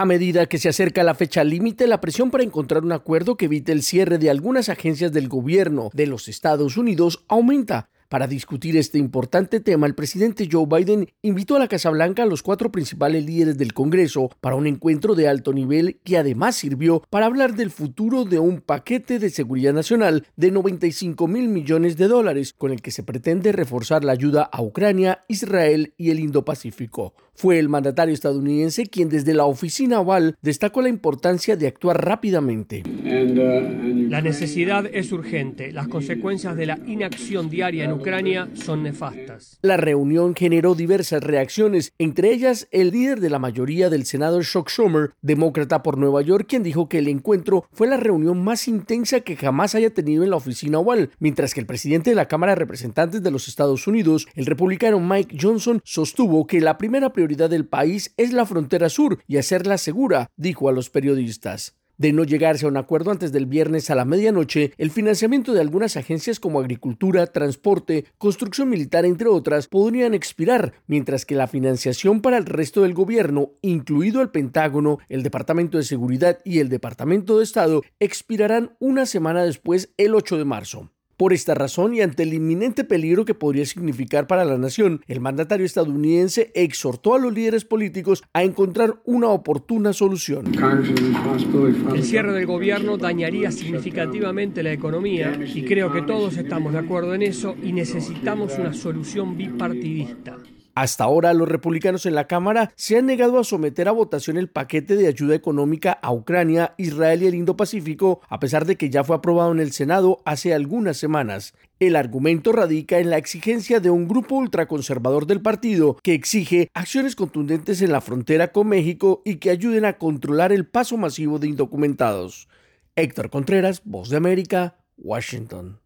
A medida que se acerca la fecha límite, la presión para encontrar un acuerdo que evite el cierre de algunas agencias del gobierno de los Estados Unidos aumenta. Para discutir este importante tema, el presidente Joe Biden invitó a la Casa Blanca a los cuatro principales líderes del Congreso para un encuentro de alto nivel que además sirvió para hablar del futuro de un paquete de seguridad nacional de 95 mil millones de dólares con el que se pretende reforzar la ayuda a Ucrania, Israel y el Indo-Pacífico. Fue el mandatario estadounidense quien desde la oficina oval destacó la importancia de actuar rápidamente. La necesidad es urgente. Las consecuencias de la inacción diaria en Ucrania son nefastas. La reunión generó diversas reacciones, entre ellas el líder de la mayoría del Senado, Chuck Schumer, demócrata por Nueva York, quien dijo que el encuentro fue la reunión más intensa que jamás haya tenido en la oficina oval, mientras que el presidente de la Cámara de Representantes de los Estados Unidos, el republicano Mike Johnson, sostuvo que la primera prioridad del país es la frontera sur y hacerla segura, dijo a los periodistas. De no llegarse a un acuerdo antes del viernes a la medianoche, el financiamiento de algunas agencias como agricultura, transporte, construcción militar, entre otras, podrían expirar, mientras que la financiación para el resto del gobierno, incluido el Pentágono, el Departamento de Seguridad y el Departamento de Estado, expirarán una semana después, el 8 de marzo. Por esta razón y ante el inminente peligro que podría significar para la nación, el mandatario estadounidense exhortó a los líderes políticos a encontrar una oportuna solución. El cierre del gobierno dañaría significativamente la economía y creo que todos estamos de acuerdo en eso y necesitamos una solución bipartidista. Hasta ahora, los republicanos en la Cámara se han negado a someter a votación el paquete de ayuda económica a Ucrania, Israel y el Indo-Pacífico, a pesar de que ya fue aprobado en el Senado hace algunas semanas. El argumento radica en la exigencia de un grupo ultraconservador del partido que exige acciones contundentes en la frontera con México y que ayuden a controlar el paso masivo de indocumentados. Héctor Contreras, Voz de América, Washington.